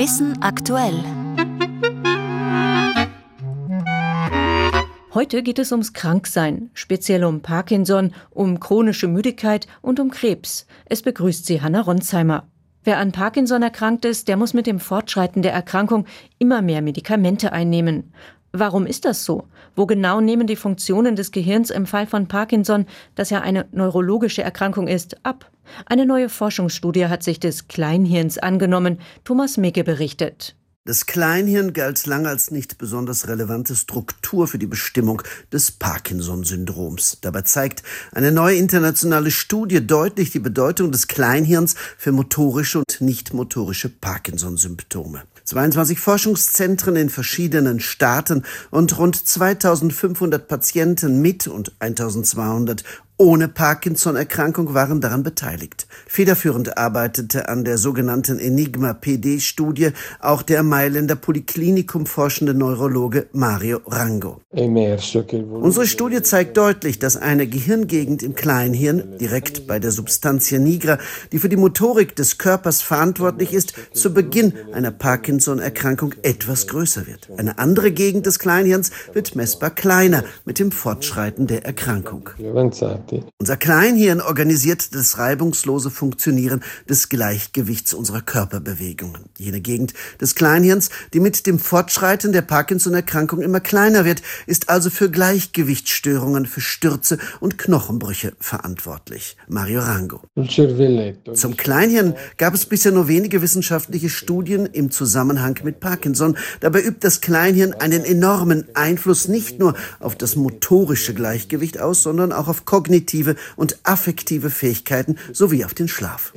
Wissen aktuell. Heute geht es ums Kranksein, speziell um Parkinson, um chronische Müdigkeit und um Krebs. Es begrüßt Sie Hanna Ronsheimer. Wer an Parkinson erkrankt ist, der muss mit dem Fortschreiten der Erkrankung immer mehr Medikamente einnehmen. Warum ist das so? Wo genau nehmen die Funktionen des Gehirns im Fall von Parkinson, das ja eine neurologische Erkrankung ist, ab? Eine neue Forschungsstudie hat sich des Kleinhirns angenommen. Thomas Micke berichtet. Das Kleinhirn galt lange als nicht besonders relevante Struktur für die Bestimmung des Parkinson-Syndroms. Dabei zeigt eine neue internationale Studie deutlich die Bedeutung des Kleinhirns für motorische und nicht motorische Parkinson-Symptome. 22 Forschungszentren in verschiedenen Staaten und rund 2500 Patienten mit und 1200 ohne Parkinson-Erkrankung waren daran beteiligt. Federführend arbeitete an der sogenannten Enigma-PD-Studie auch der Mailänder Polyklinikum forschende Neurologe Mario Rango. Unsere Studie zeigt deutlich, dass eine Gehirngegend im Kleinhirn, direkt bei der Substantia nigra, die für die Motorik des Körpers verantwortlich ist, zu Beginn einer Parkinson-Erkrankung etwas größer wird. Eine andere Gegend des Kleinhirns wird messbar kleiner mit dem Fortschreiten der Erkrankung. Unser Kleinhirn organisiert das reibungslose Funktionieren des Gleichgewichts unserer Körperbewegungen. Jene Gegend des Kleinhirns, die mit dem Fortschreiten der Parkinson-Erkrankung immer kleiner wird, ist also für Gleichgewichtsstörungen, für Stürze und Knochenbrüche verantwortlich. Mario Rango. Zum Kleinhirn gab es bisher nur wenige wissenschaftliche Studien im Zusammenhang mit Parkinson. Dabei übt das Kleinhirn einen enormen Einfluss nicht nur auf das motorische Gleichgewicht aus, sondern auch auf kognitive kognitive und affektive Fähigkeiten sowie auf den Schlaf.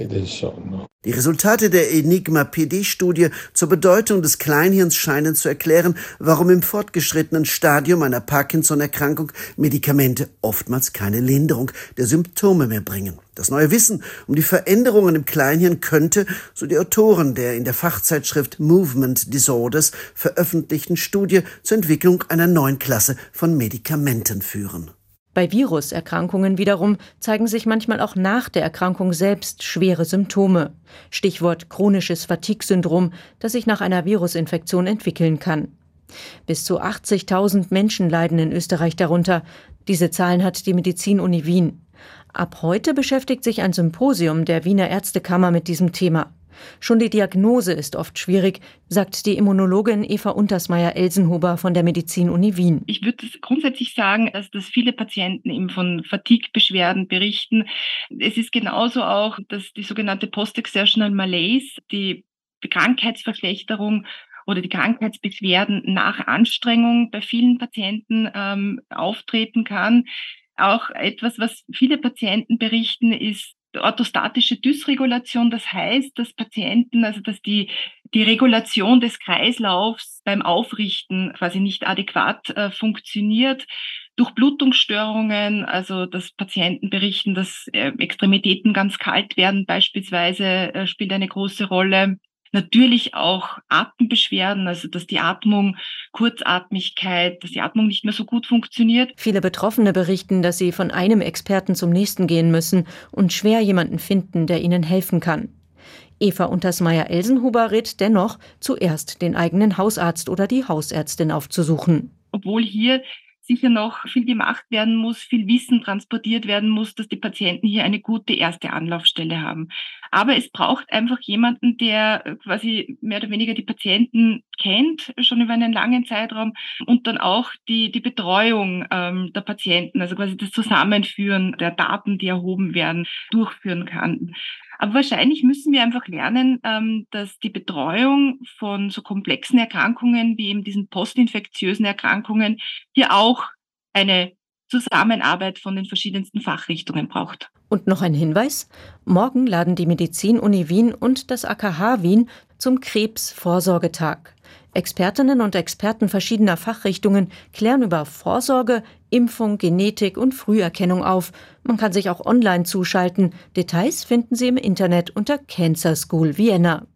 Die Resultate der Enigma-PD-Studie zur Bedeutung des Kleinhirns scheinen zu erklären, warum im fortgeschrittenen Stadium einer Parkinson-Erkrankung Medikamente oftmals keine Linderung der Symptome mehr bringen. Das neue Wissen um die Veränderungen im Kleinhirn könnte, so die Autoren der in der Fachzeitschrift Movement Disorders veröffentlichten Studie, zur Entwicklung einer neuen Klasse von Medikamenten führen. Bei Viruserkrankungen wiederum zeigen sich manchmal auch nach der Erkrankung selbst schwere Symptome. Stichwort chronisches Fatigue-Syndrom, das sich nach einer Virusinfektion entwickeln kann. Bis zu 80.000 Menschen leiden in Österreich darunter. Diese Zahlen hat die Medizin-Uni Wien. Ab heute beschäftigt sich ein Symposium der Wiener Ärztekammer mit diesem Thema. Schon die Diagnose ist oft schwierig, sagt die Immunologin Eva Untersmeier-Elsenhuber von der Medizin-Uni Wien. Ich würde grundsätzlich sagen, dass, dass viele Patienten eben von Fatigue-Beschwerden berichten. Es ist genauso auch, dass die sogenannte Post-Exertional Malaise, die Krankheitsverschlechterung oder die Krankheitsbeschwerden nach Anstrengung bei vielen Patienten ähm, auftreten kann. Auch etwas, was viele Patienten berichten, ist orthostatische Dysregulation. Das heißt, dass Patienten, also dass die, die Regulation des Kreislaufs beim Aufrichten quasi nicht adäquat äh, funktioniert. Durch Blutungsstörungen, also dass Patienten berichten, dass äh, Extremitäten ganz kalt werden beispielsweise, äh, spielt eine große Rolle. Natürlich auch Atembeschwerden, also dass die Atmung, Kurzatmigkeit, dass die Atmung nicht mehr so gut funktioniert. Viele Betroffene berichten, dass sie von einem Experten zum nächsten gehen müssen und schwer jemanden finden, der ihnen helfen kann. Eva Untersmeier-Elsenhuber rät dennoch, zuerst den eigenen Hausarzt oder die Hausärztin aufzusuchen. Obwohl hier sicher noch viel gemacht werden muss, viel Wissen transportiert werden muss, dass die Patienten hier eine gute erste Anlaufstelle haben. Aber es braucht einfach jemanden, der quasi mehr oder weniger die Patienten kennt, schon über einen langen Zeitraum und dann auch die, die Betreuung ähm, der Patienten, also quasi das Zusammenführen der Daten, die erhoben werden, durchführen kann. Aber wahrscheinlich müssen wir einfach lernen, ähm, dass die Betreuung von so komplexen Erkrankungen wie eben diesen postinfektiösen Erkrankungen hier auch eine Zusammenarbeit von den verschiedensten Fachrichtungen braucht. Und noch ein Hinweis. Morgen laden die Medizin-Uni Wien und das AKH Wien zum Krebsvorsorgetag. Expertinnen und Experten verschiedener Fachrichtungen klären über Vorsorge, Impfung, Genetik und Früherkennung auf. Man kann sich auch online zuschalten. Details finden Sie im Internet unter Cancer School Vienna.